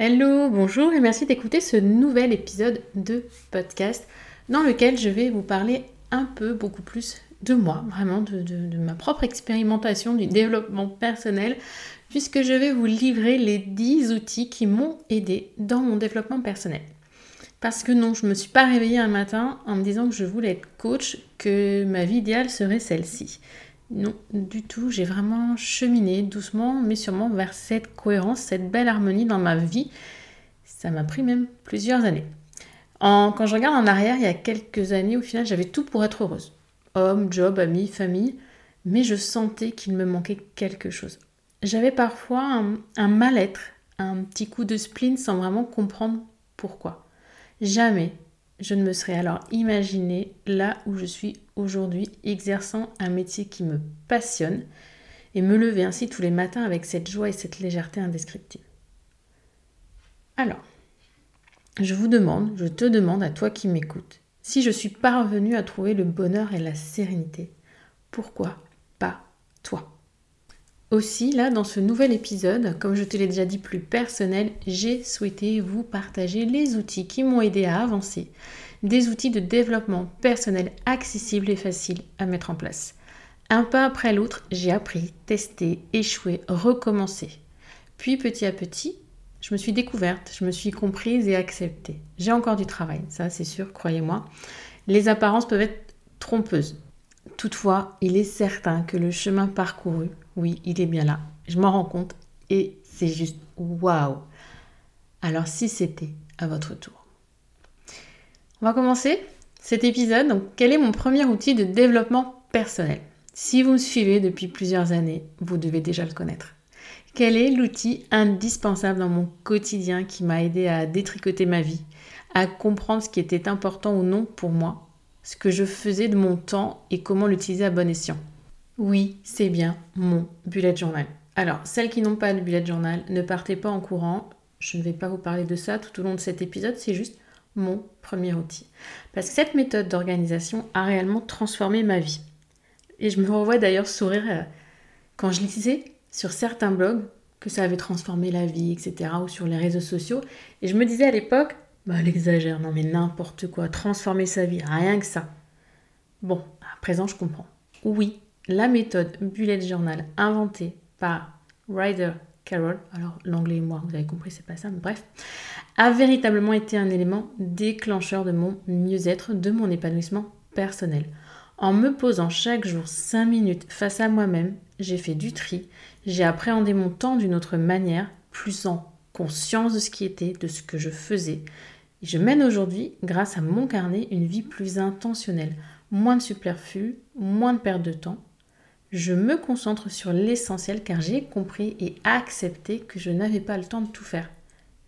Hello, bonjour et merci d'écouter ce nouvel épisode de podcast dans lequel je vais vous parler un peu, beaucoup plus de moi, vraiment de, ma propre expérimentation du développement personnel, puisque je vais vous livrer les 10 outils qui m'ont aidé dans mon développement personnel. Parce que non, je ne me suis pas réveillée un matin en me disant que je voulais être coach, que ma vie idéale serait celle-ci. Non, du tout. J'ai vraiment cheminé doucement, mais sûrement vers cette cohérence, cette belle harmonie dans ma vie. Ça m'a pris même plusieurs années. quand je regarde en arrière, il y a quelques années, au final, j'avais tout pour être heureuse. Homme, job, amis, famille. Mais je sentais qu'il me manquait quelque chose. J'avais parfois un mal-être, un petit coup de spleen sans vraiment comprendre pourquoi. Jamais je ne me serais alors imaginé là où je suis aujourd'hui, exerçant un métier qui me passionne et me lever ainsi tous les matins avec cette joie et cette légèreté indescriptible. Alors, je vous demande, je te demande à toi qui m'écoutes, si je suis parvenue à trouver le bonheur et la sérénité, pourquoi pas toi? Aussi, là, dans ce nouvel épisode, comme je te l'ai déjà dit plus personnel, j'ai souhaité vous partager les outils qui m'ont aidé à avancer, des outils de développement personnel accessibles et faciles à mettre en place. Un pas après l'autre, j'ai appris, testé, échoué, recommencé. Puis petit à petit, je me suis découverte, je me suis comprise et acceptée. J'ai encore du travail, ça c'est sûr, croyez-moi. Les apparences peuvent être trompeuses. Toutefois, il est certain que le chemin parcouru oui, il est bien là. Je m'en rends compte et c'est juste waouh. Alors si c'était à votre tour. On va commencer cet épisode. Donc, quel est mon premier outil de développement personnel? Si vous me suivez depuis plusieurs années, vous devez déjà le connaître. Quel est l'outil indispensable dans mon quotidien qui m'a aidé à détricoter ma vie, à comprendre ce qui était important ou non pour moi, ce que je faisais de mon temps et comment l'utiliser à bon escient? Oui, c'est bien mon bullet journal. Alors, celles qui n'ont pas de bullet journal, ne partez pas en courant. Je ne vais pas vous parler de ça tout au long de cet épisode, c'est juste mon premier outil. Parce que cette méthode d'organisation a réellement transformé ma vie. Et je me revois d'ailleurs sourire euh, quand je lisais sur certains blogs que ça avait transformé la vie, etc., ou sur les réseaux sociaux. Et je me disais à l'époque, bah elle exagère, non mais n'importe quoi, transformer sa vie, rien que ça. Bon, à présent je comprends. Oui, la méthode bullet journal inventée par Ryder Carroll, alors l'anglais et moi, vous avez compris, c'est pas ça, mais bref, a véritablement été un élément déclencheur de mon mieux-être, de mon épanouissement personnel. En me posant chaque jour 5 minutes face à moi-même, j'ai fait du tri, j'ai appréhendé mon temps d'une autre manière, plus en conscience de ce qui était, de ce que je faisais. je mène aujourd'hui, grâce à mon carnet, une vie plus intentionnelle, moins de superflu, moins de perte de temps, je me concentre sur l'essentiel car j'ai compris et accepté que je n'avais pas le temps de tout faire,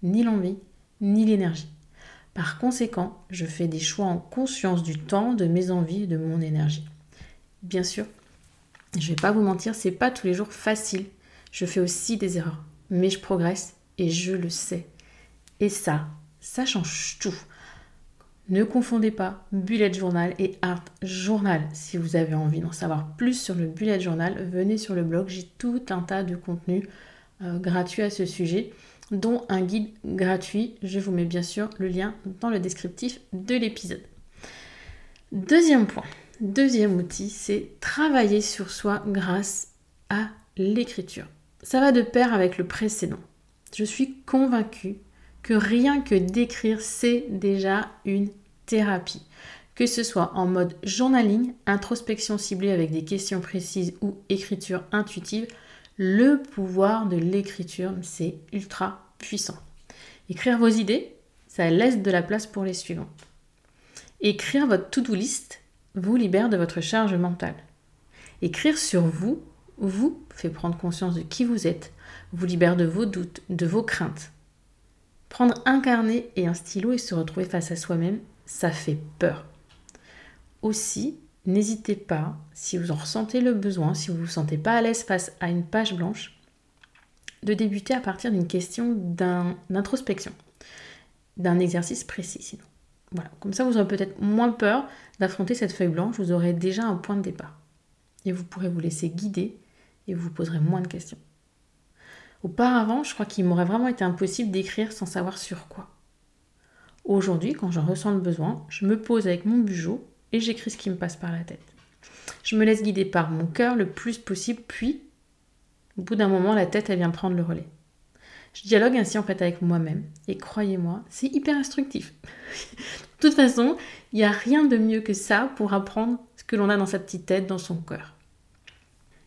ni l'envie, ni l'énergie. Par conséquent, je fais des choix en conscience du temps, de mes envies et de mon énergie. Bien sûr, je ne vais pas vous mentir, c'est pas tous les jours facile. Je fais aussi des erreurs, mais je progresse et je le sais. Et ça, ça change tout. Ne confondez pas bullet journal et art journal. Si vous avez envie d'en savoir plus sur le bullet journal, venez sur le blog. J'ai tout un tas de contenus euh, gratuits à ce sujet, dont un guide gratuit. Je vous mets bien sûr le lien dans le descriptif de l'épisode. Deuxième point, deuxième outil, c'est travailler sur soi grâce à l'écriture. Ça va de pair avec le précédent. Je suis convaincue que rien que d'écrire, c'est déjà une thérapie. Que ce soit en mode journaling, introspection ciblée avec des questions précises ou écriture intuitive, le pouvoir de l'écriture, c'est ultra puissant. Écrire vos idées, ça laisse de la place pour les suivantes. Écrire votre to-do list vous libère de votre charge mentale. Écrire sur vous vous fait prendre conscience de qui vous êtes, vous libère de vos doutes, de vos craintes. Prendre un carnet et un stylo et se retrouver face à soi-même, ça fait peur. Aussi, n'hésitez pas, si vous en ressentez le besoin, si vous ne vous sentez pas à l'aise face à une page blanche, de débuter à partir d'une question d'introspection, d'un exercice précis sinon. Voilà, comme ça vous aurez peut-être moins peur d'affronter cette feuille blanche, vous aurez déjà un point de départ. Et vous pourrez vous laisser guider et vous vous poserez moins de questions. Auparavant, je crois qu'il m'aurait vraiment été impossible d'écrire sans savoir sur quoi. Aujourd'hui, quand j'en ressens le besoin, je me pose avec mon bugeot et j'écris ce qui me passe par la tête. Je me laisse guider par mon cœur le plus possible, puis, au bout d'un moment, la tête, elle vient prendre le relais. Je dialogue ainsi en fait avec moi-même, et croyez-moi, c'est hyper instructif. de toute façon, il n'y a rien de mieux que ça pour apprendre ce que l'on a dans sa petite tête, dans son cœur.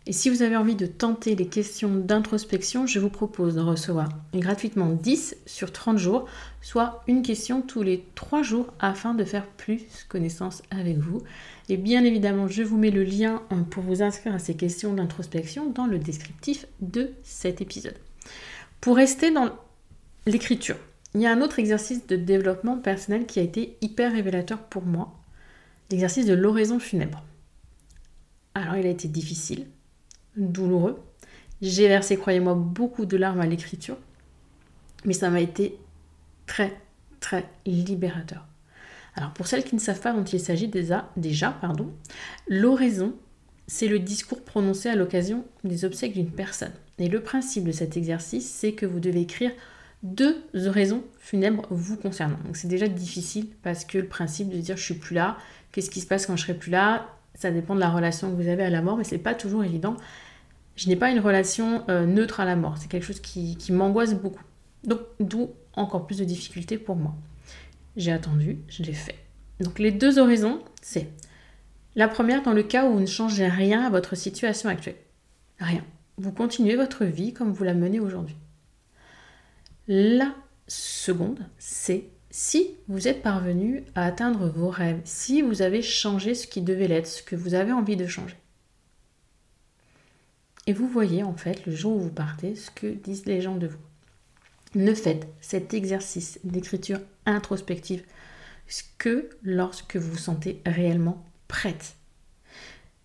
Et si vous avez envie de tenter les questions d'introspection, je vous propose de recevoir gratuitement 10 sur 30 jours, soit une question tous les 3 jours afin de faire plus connaissance avec vous. Et bien évidemment, je vous mets le lien hein, pour vous inscrire à ces questions d'introspection dans le descriptif de cet épisode. Pour rester dans l'écriture, il y a un autre exercice de développement personnel qui a été hyper révélateur pour moi, l'exercice de l'oraison funèbre. Alors il a été difficile, douloureux. J'ai versé, croyez-moi, beaucoup de larmes à l'écriture, mais ça m'a été très, très libérateur. Alors pour celles qui ne savent pas dont il s'agit déjà, pardon, l'oraison, c'est le discours prononcé à l'occasion des obsèques d'une personne. Et le principe de cet exercice, c'est que vous devez écrire deux oraisons funèbres vous concernant. Donc c'est déjà difficile parce que le principe de dire je suis plus là, qu'est-ce qui se passe quand je serai plus là, ça dépend de la relation que vous avez à la mort, mais c'est pas toujours évident. Je n'ai pas une relation euh, neutre à la mort, c'est quelque chose qui, qui m'angoisse beaucoup. Donc d'où encore plus de difficultés pour moi. J'ai attendu, je l'ai fait. Donc les deux horizons, c'est la première dans le cas où vous ne changez rien à votre situation actuelle. Rien. Vous continuez votre vie comme vous la menez aujourd'hui. La seconde, c'est si vous êtes parvenu à atteindre vos rêves, si vous avez changé ce qui devait l'être, ce que vous avez envie de changer. Et vous voyez en fait le jour où vous partez ce que disent les gens de vous. Ne faites cet exercice d'écriture introspective que lorsque vous vous sentez réellement prête.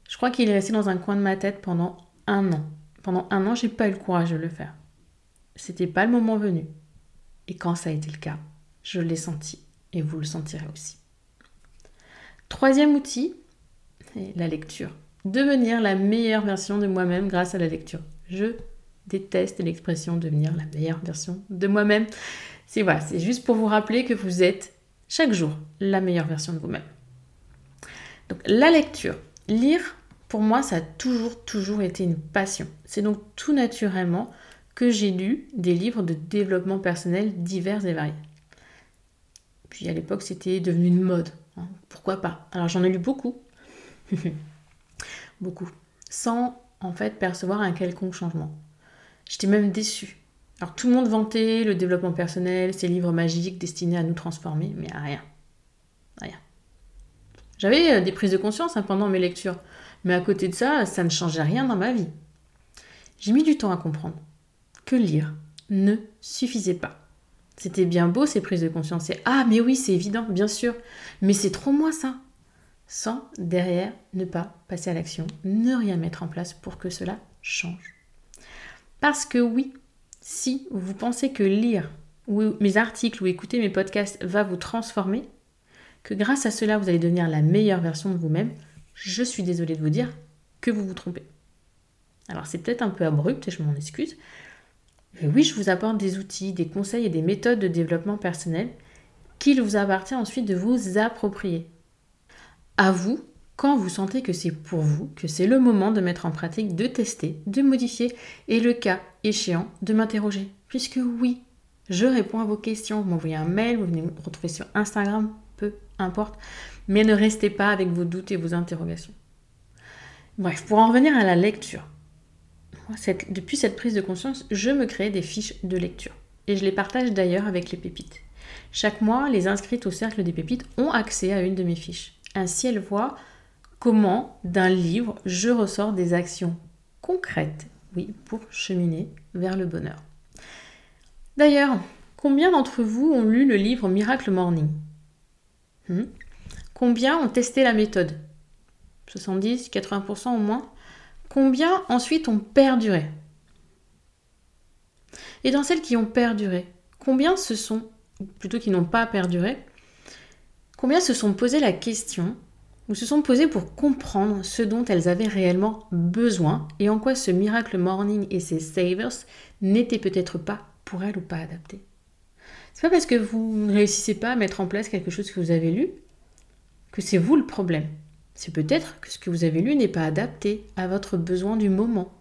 Je crois qu'il est resté dans un coin de ma tête pendant un an. Pendant un an, j'ai pas eu le courage de le faire. C'était pas le moment venu. Et quand ça a été le cas, je l'ai senti et vous le sentirez aussi. Troisième outil, la lecture. Devenir la meilleure version de moi-même grâce à la lecture. Je déteste l'expression devenir la meilleure version de moi-même. C'est voilà, c'est juste pour vous rappeler que vous êtes chaque jour la meilleure version de vous-même. Donc la lecture, lire, pour moi, ça a toujours, toujours été une passion. C'est donc tout naturellement que j'ai lu des livres de développement personnel divers et variés. Puis à l'époque, c'était devenu une mode. Hein. Pourquoi pas? Alors j'en ai lu beaucoup. beaucoup. Sans en fait percevoir un quelconque changement. J'étais même déçue. Alors tout le monde vantait le développement personnel, ces livres magiques destinés à nous transformer, mais rien. Rien. J'avais euh, des prises de conscience hein, pendant mes lectures, mais à côté de ça, ça ne changeait rien dans ma vie. J'ai mis du temps à comprendre que lire ne suffisait pas. C'était bien beau ces prises de conscience. Et ah, mais oui, c'est évident, bien sûr. Mais c'est trop moi ça. Sans derrière ne pas passer à l'action, ne rien mettre en place pour que cela change. Parce que oui, si vous pensez que lire mes articles ou écouter mes podcasts va vous transformer, que grâce à cela vous allez devenir la meilleure version de vous-même, je suis désolée de vous dire que vous vous trompez. Alors c'est peut-être un peu abrupt et je m'en excuse. Mais oui, je vous apporte des outils, des conseils et des méthodes de développement personnel qu'il vous appartient ensuite de vous approprier. À vous quand vous sentez que c'est pour vous, que c'est le moment de mettre en pratique, de tester, de modifier, et le cas échéant, de m'interroger. Puisque oui, je réponds à vos questions. Vous m'envoyez un mail, vous venez me retrouver sur Instagram, peu importe. Mais ne restez pas avec vos doutes et vos interrogations. Bref, pour en revenir à la lecture. Depuis cette prise de conscience, je me crée des fiches de lecture. Et je les partage d'ailleurs avec les pépites. Chaque mois, les inscrites au cercle des pépites ont accès à une de mes fiches. Ainsi, elles voient comment d'un livre je ressors des actions concrètes, oui, pour cheminer vers le bonheur. D'ailleurs, combien d'entre vous ont lu le livre Miracle Morning? Hmm? Combien ont testé la méthode? 70, 80% au moins? Combien ensuite ont perduré Et dans celles qui ont perduré, combien se sont, plutôt qui n'ont pas perduré, combien se sont posé la question ou se sont posées pour comprendre ce dont elles avaient réellement besoin et en quoi ce Miracle Morning et ses Savers n'étaient peut-être pas pour elles ou pas adaptés. C'est pas parce que vous ne réussissez pas à mettre en place quelque chose que vous avez lu que c'est vous le problème. C'est peut-être que ce que vous avez lu n'est pas adapté à votre besoin du moment.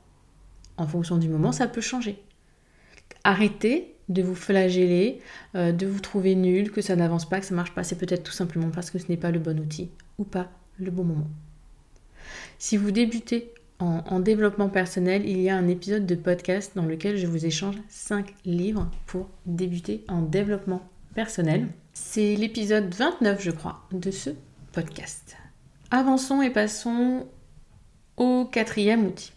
En fonction du moment, ça peut changer. Arrêtez de vous flageller, euh, de vous trouver nul, que ça n'avance pas, que ça marche pas. C'est peut-être tout simplement parce que ce n'est pas le bon outil ou pas le bon moment. Si vous débutez en, développement personnel, il y a un épisode de podcast dans lequel je vous échange 5 livres pour débuter en développement personnel. C'est l'épisode 29, je crois, de ce podcast. Avançons et passons au quatrième outil.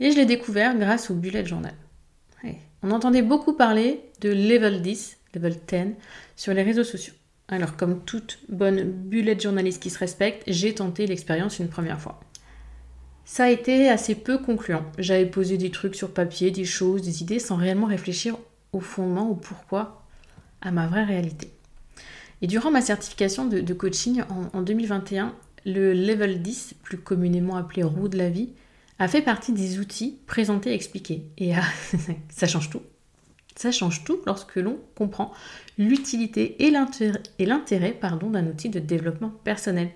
Et je l'ai découvert grâce au bullet journal. On entendait beaucoup parler de level 10, level 10 sur les réseaux sociaux. Alors comme toute bonne bullet journaliste qui se respecte, j'ai tenté l'expérience une première fois. Ça a été assez peu concluant. J'avais posé des trucs sur papier, des choses, des idées, sans réellement réfléchir au fondement, au pourquoi, à ma vraie réalité. Et durant ma certification de, coaching en, 2021, le level 10, plus communément appelé roue de la vie, a fait partie des outils présentés et expliqués. Et ça change tout. Ça change tout lorsque l'on comprend l'utilité et l'intérêt d'un outil de développement personnel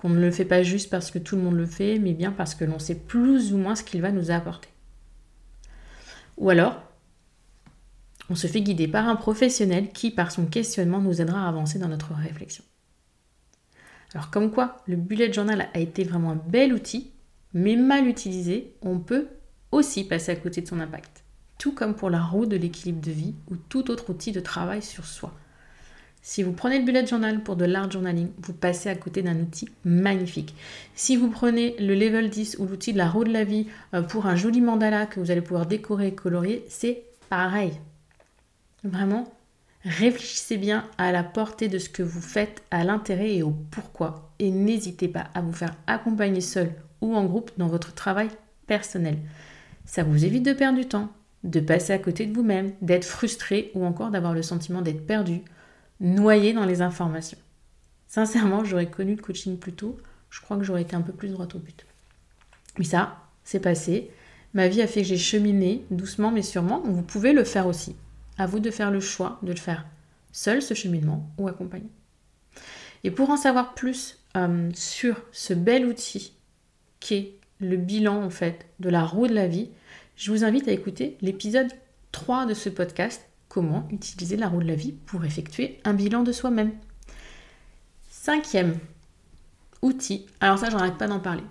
qu'on ne le fait pas juste parce que tout le monde le fait, mais bien parce que l'on sait plus ou moins ce qu'il va nous apporter. Ou alors, on se fait guider par un professionnel qui, par son questionnement, nous aidera à avancer dans notre réflexion. Alors comme quoi, le bullet journal a été vraiment un bel outil, mais mal utilisé, on peut aussi passer à côté de son impact. Tout comme pour la roue de l'équilibre de vie ou tout autre outil de travail sur soi. Si vous prenez le bullet journal pour de l'art journaling, vous passez à côté d'un outil magnifique. Si vous prenez le level 10 ou l'outil de la roue de la vie euh, pour un joli mandala que vous allez pouvoir décorer et colorier, c'est pareil. Vraiment, réfléchissez bien à la portée de ce que vous faites, à l'intérêt et au pourquoi. Et n'hésitez pas à vous faire accompagner seul ou en groupe dans votre travail personnel. Ça vous évite de perdre du temps, de passer à côté de vous-même, d'être frustré ou encore d'avoir le sentiment d'être perdu noyé dans les informations. Sincèrement, j'aurais connu le coaching plus tôt, je crois que j'aurais été un peu plus droite au but. Mais ça, c'est passé. Ma vie a fait que j'ai cheminé doucement mais sûrement. Vous pouvez le faire aussi. À vous de faire le choix de le faire seul, ce cheminement, ou accompagné. Et pour en savoir plus euh, sur ce bel outil qu'est le bilan en fait de la roue de la vie, je vous invite à écouter l'épisode 3 de ce podcast comment utiliser la roue de la vie pour effectuer un bilan de soi-même. Cinquième outil, alors ça j'en arrête pas d'en parler.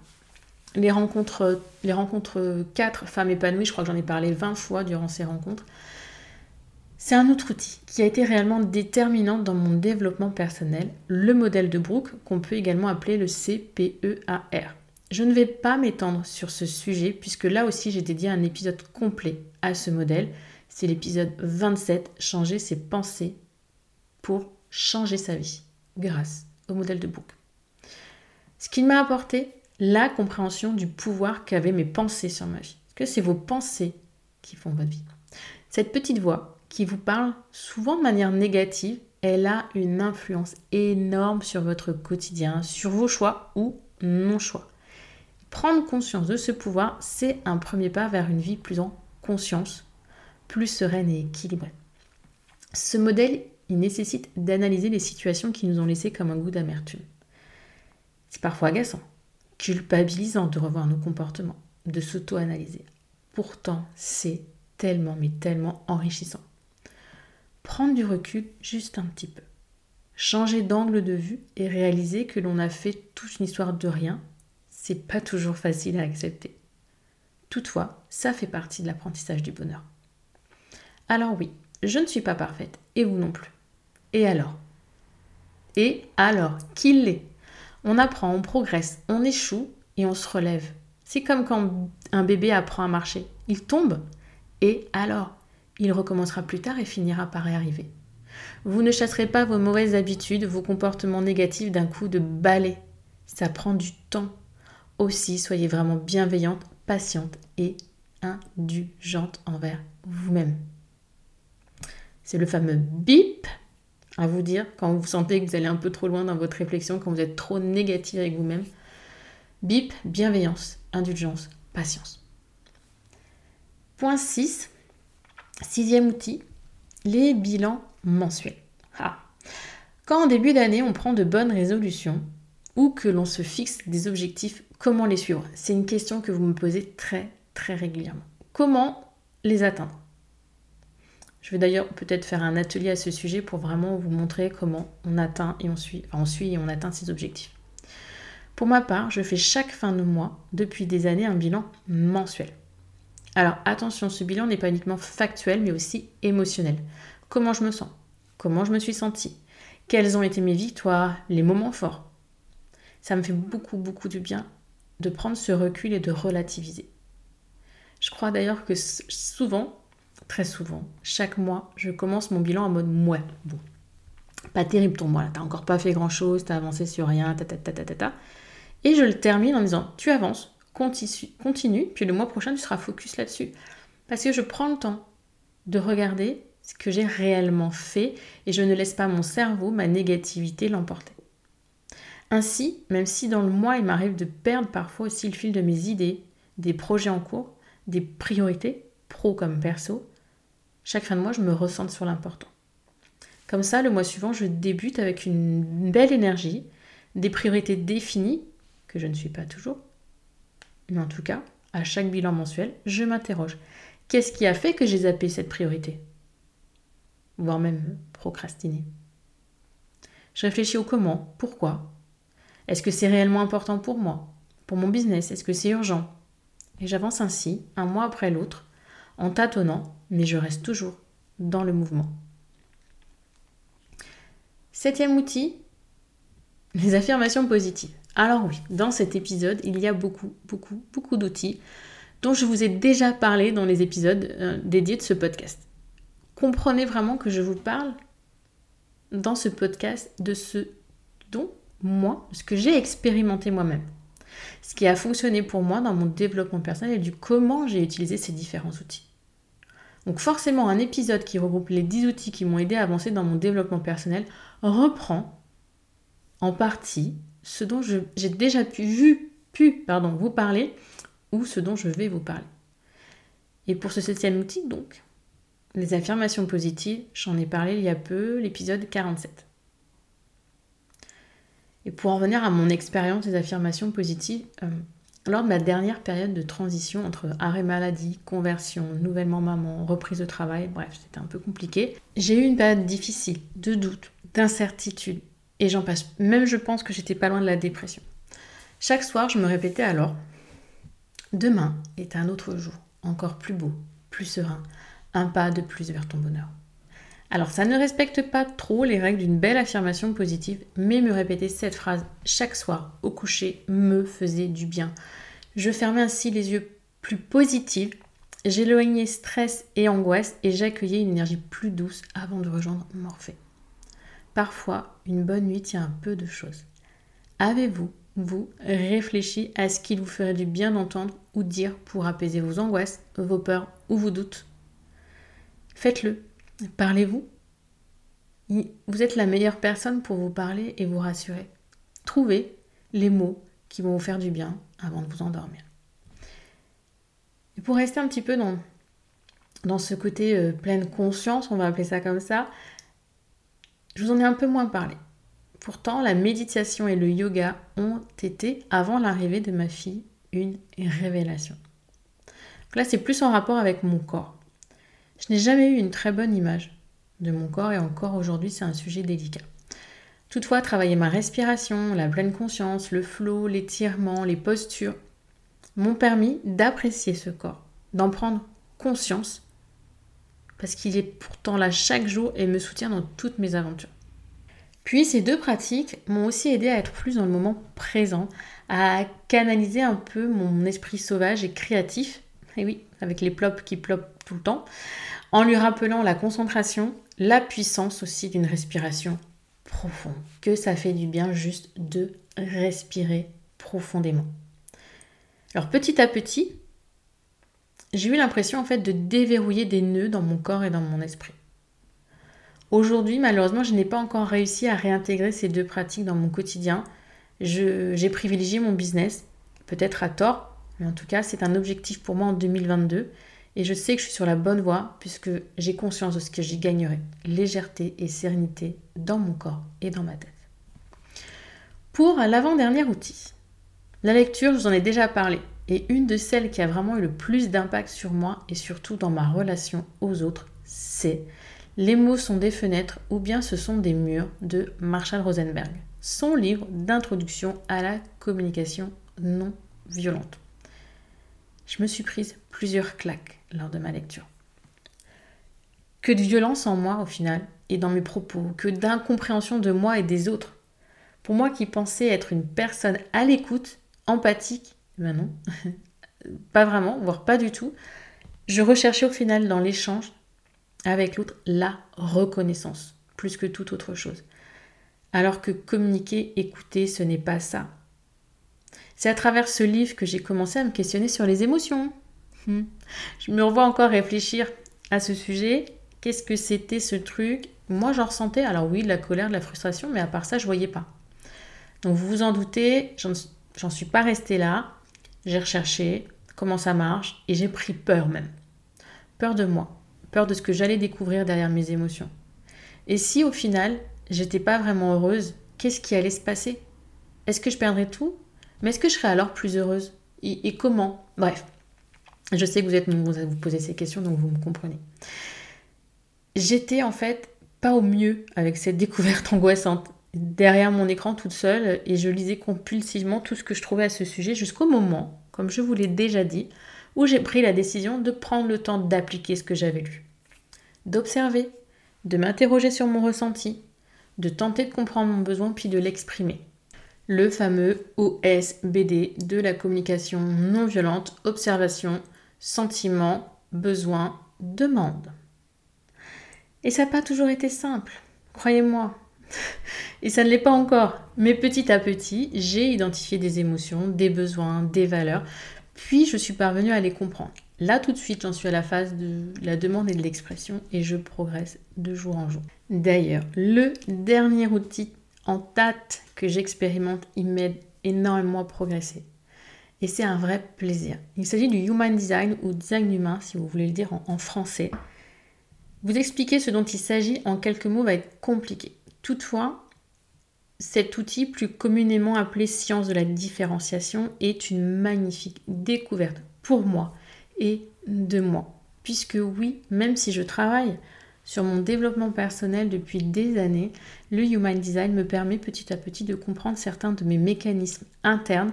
Les rencontres, les rencontres 4 femmes épanouies, je crois que j'en ai parlé 20 fois durant ces rencontres. C'est un autre outil qui a été réellement déterminant dans mon développement personnel, le modèle de Brooke, qu'on peut également appeler le CPEAR. Je ne vais pas m'étendre sur ce sujet puisque là aussi j'ai dédié un épisode complet à ce modèle c'est l'épisode 27, changer ses pensées pour changer sa vie, grâce au modèle de Brooke. Ce qui m'a apporté la compréhension du pouvoir qu'avaient mes pensées sur ma vie. Que c'est vos pensées qui font votre vie? Cette petite voix qui vous parle souvent de manière négative, elle a une influence énorme sur votre quotidien, sur vos choix ou non-choix. Prendre conscience de ce pouvoir, c'est un premier pas vers une vie plus en conscience, plus sereine et équilibrée. Ce modèle, il nécessite d'analyser les situations qui nous ont laissé comme un goût d'amertume. C'est parfois agaçant, culpabilisant de revoir nos comportements, de s'auto-analyser. Pourtant, c'est tellement, mais tellement enrichissant. Prendre du recul juste un petit peu. Changer d'angle de vue et réaliser que l'on a fait toute une histoire de rien, c'est pas toujours facile à accepter. Toutefois, ça fait partie de l'apprentissage du bonheur. Alors oui, je ne suis pas parfaite, et vous non plus. Et alors? Et alors, qu'il l'est? On apprend, on progresse, on échoue et on se relève. C'est comme quand un bébé apprend à marcher. Il tombe, et alors? Il recommencera plus tard et finira par y arriver. Vous ne chasserez pas vos mauvaises habitudes, vos comportements négatifs d'un coup de balai. Ça prend du temps. Aussi, soyez vraiment bienveillante, patiente et indulgente envers vous-même. C'est le fameux bip à vous dire quand vous sentez que vous allez un peu trop loin dans votre réflexion, quand vous êtes trop négatif avec vous-même. Bip, bienveillance, indulgence, patience. Point 6, sixième outil, les bilans mensuels. Ah. Quand en début d'année on prend de bonnes résolutions ou que l'on se fixe des objectifs, comment les suivre? C'est une question que vous me posez très très régulièrement. Comment les atteindre? Je vais d'ailleurs peut-être faire un atelier à ce sujet pour vraiment vous montrer comment on atteint et on suit, on suit et on atteint ces objectifs. Pour ma part, je fais chaque fin de mois, depuis des années, un bilan mensuel. Alors attention, ce bilan n'est pas uniquement factuel, mais aussi émotionnel. Comment je me sens? Comment je me suis sentie? Quelles ont été mes victoires Les moments forts? Ça me fait beaucoup, beaucoup du bien de prendre ce recul et de relativiser. Je crois d'ailleurs que souvent, très souvent, chaque mois, je commence mon bilan en mode mouais. Bon, pas terrible ton mois là, t'as encore pas fait grand chose, t'as avancé sur rien, ta ta ta ta ta ta. Et je le termine en disant tu avances, continue, puis le mois prochain tu seras focus là-dessus. Parce que je prends le temps de regarder ce que j'ai réellement fait et je ne laisse pas mon cerveau, ma négativité l'emporter. Ainsi, même si dans le mois il m'arrive de perdre parfois aussi le fil de mes idées, des projets en cours, des priorités, pro comme perso, chaque fin de mois, je me ressente sur l'important. Comme ça, le mois suivant, je débute avec une belle énergie, des priorités définies, que je ne suis pas toujours. Mais en tout cas, à chaque bilan mensuel, je m'interroge. Qu'est-ce qui a fait que j'ai zappé cette priorité? Voire même procrastiné. Je réfléchis au comment, pourquoi. Est-ce que c'est réellement important pour moi? Pour mon business Est-ce que c'est urgent? Et j'avance ainsi, un mois après l'autre, en tâtonnant, mais je reste toujours dans le mouvement. Septième outil, les affirmations positives. Alors oui, dans cet épisode, il y a beaucoup, beaucoup, beaucoup d'outils dont je vous ai déjà parlé dans les épisodes euh, dédiés de ce podcast. Comprenez vraiment que je vous parle dans ce podcast de ce dont moi, ce que j'ai expérimenté moi-même ce qui a fonctionné pour moi dans mon développement personnel et du comment j'ai utilisé ces différents outils. Donc forcément, un épisode qui regroupe les 10 outils qui m'ont aidé à avancer dans mon développement personnel reprend en partie ce dont j'ai déjà pu, vu, pu pardon, vous parler ou ce dont je vais vous parler. Et pour ce septième outil, donc, les affirmations positives, j'en ai parlé il y a peu, l'épisode 47. Et pour en revenir à mon expérience des affirmations positives, euh, lors de ma dernière période de transition entre arrêt maladie, conversion, nouvellement maman, reprise de travail, bref, c'était un peu compliqué, j'ai eu une période difficile, de doute, d'incertitude, et j'en passe. Même je pense que j'étais pas loin de la dépression. Chaque soir, je me répétais alors Demain est un autre jour, encore plus beau, plus serein, un pas de plus vers ton bonheur. Alors ça ne respecte pas trop les règles d'une belle affirmation positive, mais me répéter cette phrase chaque soir au coucher me faisait du bien. Je fermais ainsi les yeux plus positifs, j'éloignais stress et angoisse et j'accueillais une énergie plus douce avant de rejoindre Morphée. Parfois, une bonne nuit tient un peu de choses. Avez-vous, vous, réfléchi à ce qu'il vous ferait du bien d'entendre ou dire pour apaiser vos angoisses, vos peurs ou vos doutes? Faites-le Parlez-vous. Vous êtes la meilleure personne pour vous parler et vous rassurer. Trouvez les mots qui vont vous faire du bien avant de vous endormir. Et pour rester un petit peu dans, dans ce côté euh, pleine conscience, on va appeler ça comme ça, je vous en ai un peu moins parlé. Pourtant, la méditation et le yoga ont été, avant l'arrivée de ma fille, une révélation. là, c'est plus en rapport avec mon corps. Je n'ai jamais eu une très bonne image de mon corps et encore aujourd'hui c'est un sujet délicat. Toutefois, travailler ma respiration, la pleine conscience, le flot, l'étirement, les postures m'ont permis d'apprécier ce corps, d'en prendre conscience parce qu'il est pourtant là chaque jour et me soutient dans toutes mes aventures. Puis ces deux pratiques m'ont aussi aidé à être plus dans le moment présent, à canaliser un peu mon esprit sauvage et créatif, et oui, avec les plops qui plopent tout le temps, en lui rappelant la concentration, la puissance aussi d'une respiration profonde. Que ça fait du bien juste de respirer profondément. Alors petit à petit, j'ai eu l'impression en fait de déverrouiller des nœuds dans mon corps et dans mon esprit. Aujourd'hui, malheureusement, je n'ai pas encore réussi à réintégrer ces deux pratiques dans mon quotidien. J'ai privilégié mon business, peut-être à tort, mais en tout cas, c'est un objectif pour moi en 2022. Et je sais que je suis sur la bonne voie puisque j'ai conscience de ce que j'y gagnerai. Légèreté et sérénité dans mon corps et dans ma tête. Pour l'avant-dernier outil, la lecture, je vous en ai déjà parlé. Et une de celles qui a vraiment eu le plus d'impact sur moi et surtout dans ma relation aux autres, c'est Les mots sont des fenêtres ou bien ce sont des murs de Marshall Rosenberg. Son livre d'introduction à la communication non violente. Je me suis prise plusieurs claques lors de ma lecture. Que de violence en moi au final et dans mes propos, que d'incompréhension de moi et des autres. Pour moi qui pensais être une personne à l'écoute, empathique, ben non, pas vraiment, voire pas du tout. Je recherchais au final dans l'échange avec l'autre la reconnaissance, plus que toute autre chose. Alors que communiquer, écouter, ce n'est pas ça. C'est à travers ce livre que j'ai commencé à me questionner sur les émotions. Hmm. Je me revois encore réfléchir à ce sujet. Qu'est-ce que c'était ce truc? Moi, j'en ressentais, alors oui, de la colère, de la frustration, mais à part ça, je voyais pas. Donc vous vous en doutez, j'en suis pas restée là. J'ai recherché comment ça marche et j'ai pris peur même. Peur de moi, peur de ce que j'allais découvrir derrière mes émotions. Et si au final, j'étais pas vraiment heureuse, qu'est-ce qui allait se passer? Est-ce que je perdrais tout? Mais est-ce que je serais alors plus heureuse? Et, comment? Bref, je sais que vous êtes nombreux à vous poser ces questions, donc vous me comprenez. J'étais en fait pas au mieux avec cette découverte angoissante derrière mon écran toute seule et je lisais compulsivement tout ce que je trouvais à ce sujet jusqu'au moment, comme je vous l'ai déjà dit, où j'ai pris la décision de prendre le temps d'appliquer ce que j'avais lu, d'observer, de m'interroger sur mon ressenti, de tenter de comprendre mon besoin puis de l'exprimer. Le fameux OSBD de la communication non violente, observation, sentiment, besoin, demande. Et ça n'a pas toujours été simple, croyez-moi. Et ça ne l'est pas encore. Mais petit à petit, j'ai identifié des émotions, des besoins, des valeurs, puis je suis parvenue à les comprendre. Là, tout de suite, j'en suis à la phase de la demande et de l'expression et je progresse de jour en jour. D'ailleurs, le dernier outil en date que j'expérimente, il m'aide énormément à progresser. Et c'est un vrai plaisir. Il s'agit du Human Design ou Design humain, si vous voulez le dire en français. Vous expliquer ce dont il s'agit en quelques mots va être compliqué. Toutefois, cet outil, plus communément appelé science de la différenciation, est une magnifique découverte pour moi et de moi. Puisque oui, même si je travaille sur mon développement personnel depuis des années, le Human Design me permet petit à petit de comprendre certains de mes mécanismes internes,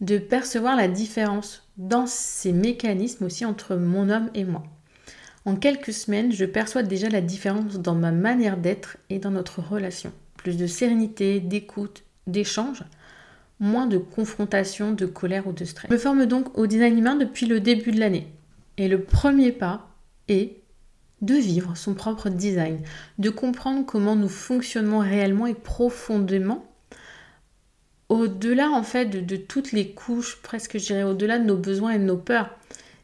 de percevoir la différence dans ces mécanismes aussi entre mon homme et moi. En quelques semaines, je perçois déjà la différence dans ma manière d'être et dans notre relation. Plus de sérénité, d'écoute, d'échange, moins de confrontation, de colère ou de stress. Je me forme donc au design humain depuis le début de l'année. Et le premier pas est de vivre son propre design, de comprendre comment nous fonctionnons réellement et profondément, au-delà en fait de, toutes les couches, presque je dirais au-delà de nos besoins et de nos peurs.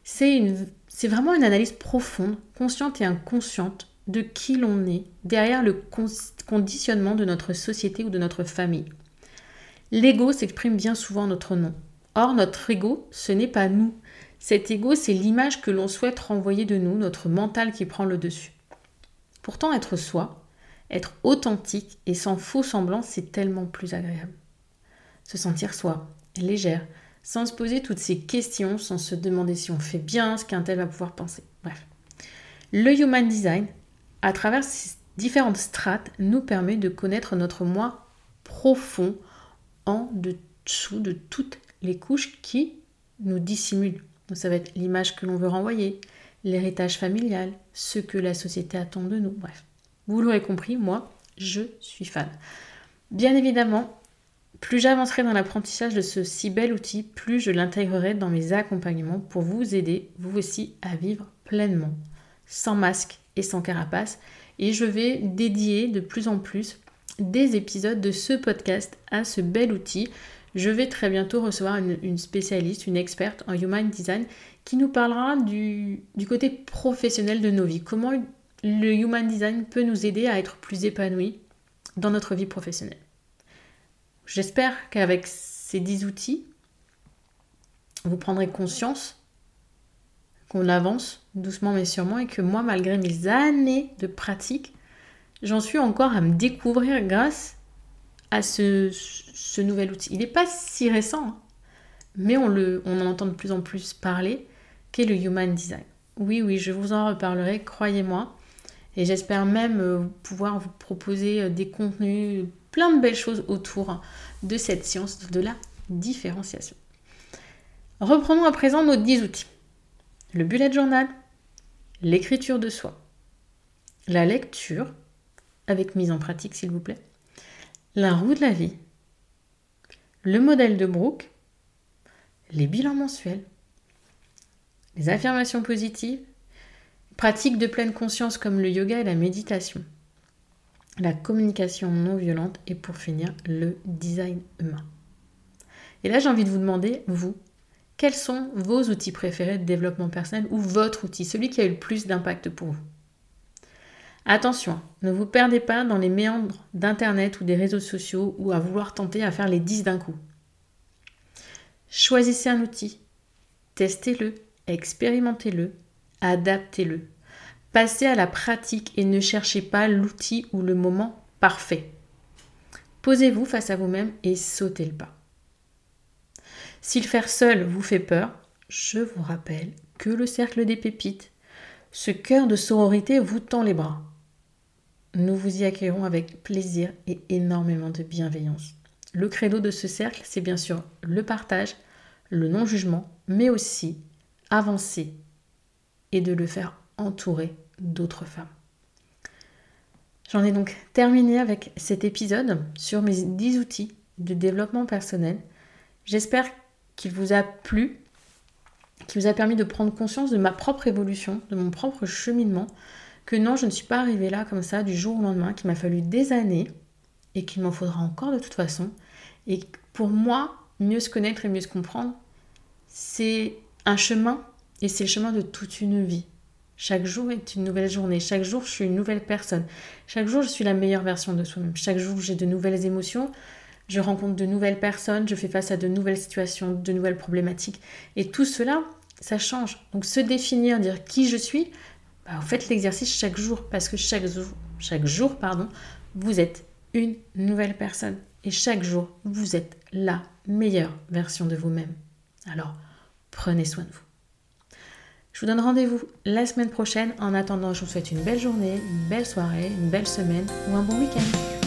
C'est une c'est vraiment une analyse profonde, consciente et inconsciente de qui l'on est derrière le conditionnement de notre société ou de notre famille. L'ego s'exprime bien souvent en notre nom. Or, notre ego, ce n'est pas nous. Cet ego, c'est l'image que l'on souhaite renvoyer de nous, notre mental qui prend le dessus. Pourtant, être soi, être authentique et sans faux semblant, c'est tellement plus agréable. Se sentir soi, légère, sans se poser toutes ces questions, sans se demander si on fait bien ce qu'un tel va pouvoir penser. Bref. Le Human Design, à travers ces différentes strates, nous permet de connaître notre moi profond en dessous de toutes les couches qui nous dissimulent. Donc ça va être l'image que l'on veut renvoyer, l'héritage familial, ce que la société attend de nous. Bref, vous l'aurez compris, moi, je suis fan. Bien évidemment, plus j'avancerai dans l'apprentissage de ce si bel outil, plus je l'intégrerai dans mes accompagnements pour vous aider, vous aussi, à vivre pleinement, sans masque et sans carapace. Et je vais dédier de plus en plus des épisodes de ce podcast à ce bel outil. Je vais très bientôt recevoir une, spécialiste, une experte en Human Design qui nous parlera du, du, côté professionnel de nos vies. Comment le Human Design peut nous aider à être plus épanouis dans notre vie professionnelle. J'espère qu'avec ces 10 outils, vous prendrez conscience qu'on avance doucement mais sûrement et que moi, malgré mes années de pratique, j'en suis encore à me découvrir grâce à ce, nouvel outil. Il n'est pas si récent, hein, mais on, on en entend de plus en plus parler, qu'est le Human Design. Oui, oui, je vous en reparlerai, croyez-moi. Et j'espère même euh, pouvoir vous proposer euh, des contenus, plein de belles choses autour de cette science de la différenciation. Reprenons à présent nos 10 outils. Le bullet journal, l'écriture de soi, la lecture, avec mise en pratique s'il vous plaît, la roue de la vie, le modèle de Brooke, les bilans mensuels, les affirmations positives, pratiques de pleine conscience comme le yoga et la méditation, la communication non violente et pour finir le design humain. Et là j'ai envie de vous demander, vous, quels sont vos outils préférés de développement personnel ou votre outil, celui qui a eu le plus d'impact pour vous? Attention, ne vous perdez pas dans les méandres d'Internet ou des réseaux sociaux ou à vouloir tenter à faire les 10 d'un coup. Choisissez un outil, testez-le, expérimentez-le, adaptez-le. Passez à la pratique et ne cherchez pas l'outil ou le moment parfait. Posez-vous face à vous-même et sautez le pas. Si le faire seul vous fait peur, je vous rappelle que le cercle des pépites, ce cœur de sororité vous tend les bras. Nous vous y accueillerons avec plaisir et énormément de bienveillance. Le credo de ce cercle, c'est bien sûr le partage, le non-jugement, mais aussi avancer et de le faire entourer d'autres femmes. J'en ai donc terminé avec cet épisode sur mes 10 outils de développement personnel. J'espère qu'il vous a plu, qui vous a permis de prendre conscience de ma propre évolution, de mon propre cheminement, que non, je ne suis pas arrivée là comme ça du jour au lendemain, qu'il m'a fallu des années et qu'il m'en faudra encore de toute façon. Et pour moi, mieux se connaître et mieux se comprendre, c'est un chemin et c'est le chemin de toute une vie. Chaque jour est une nouvelle journée. Chaque jour, je suis une nouvelle personne. Chaque jour, je suis la meilleure version de soi-même. Chaque jour, j'ai de nouvelles émotions je rencontre de nouvelles personnes, je fais face à de nouvelles situations, de nouvelles problématiques. Et tout cela, ça change. Donc se définir, dire qui je suis, bah, vous faites l'exercice chaque jour, parce que chaque jour, chaque jour pardon, vous êtes une nouvelle personne. Et chaque jour, vous êtes la meilleure version de vous-même. Alors, prenez soin de vous. Je vous donne rendez-vous la semaine prochaine. En attendant, je vous souhaite une belle journée, une belle soirée, une belle semaine ou un bon week-end.